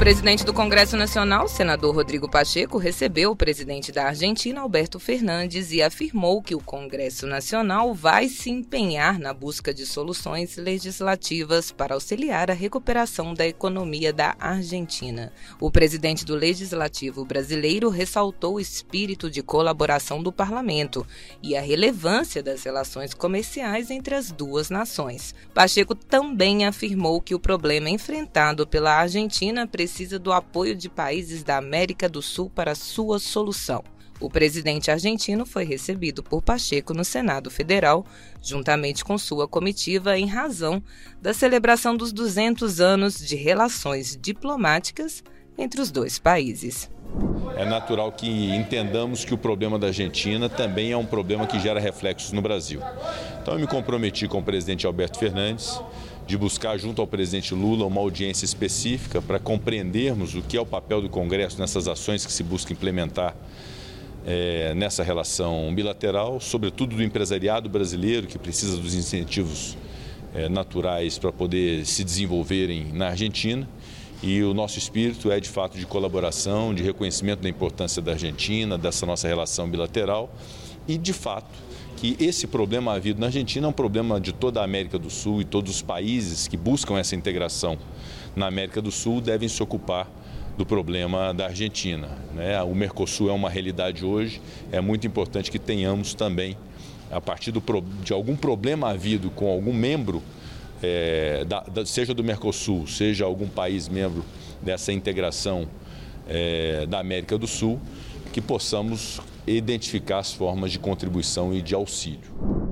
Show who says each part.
Speaker 1: Presidente do Congresso Nacional, senador Rodrigo Pacheco, recebeu o presidente da Argentina, Alberto Fernandes, e afirmou que o Congresso Nacional vai se empenhar na busca de soluções legislativas para auxiliar a recuperação da economia da Argentina. O presidente do Legislativo brasileiro ressaltou o espírito de colaboração do parlamento e a relevância das relações comerciais entre as duas nações. Pacheco também afirmou que o problema enfrentado pela Argentina precisa do apoio de países da América do Sul para sua solução. O presidente argentino foi recebido por Pacheco no Senado Federal, juntamente com sua comitiva, em razão da celebração dos 200 anos de relações diplomáticas entre os dois países.
Speaker 2: É natural que entendamos que o problema da Argentina também é um problema que gera reflexos no Brasil. Então eu me comprometi com o presidente Alberto Fernandes de buscar junto ao presidente Lula uma audiência específica para compreendermos o que é o papel do Congresso nessas ações que se busca implementar é, nessa relação bilateral, sobretudo do empresariado brasileiro que precisa dos incentivos é, naturais para poder se desenvolverem na Argentina. E o nosso espírito é de fato de colaboração, de reconhecimento da importância da Argentina, dessa nossa relação bilateral e de fato que esse problema havido na Argentina é um problema de toda a América do Sul e todos os países que buscam essa integração na América do Sul devem se ocupar do problema da Argentina. Né? O Mercosul é uma realidade hoje, é muito importante que tenhamos também, a partir do, de algum problema havido com algum membro, é, da, da, seja do Mercosul, seja algum país membro dessa integração é, da América do Sul, que possamos identificar as formas de contribuição e de auxílio.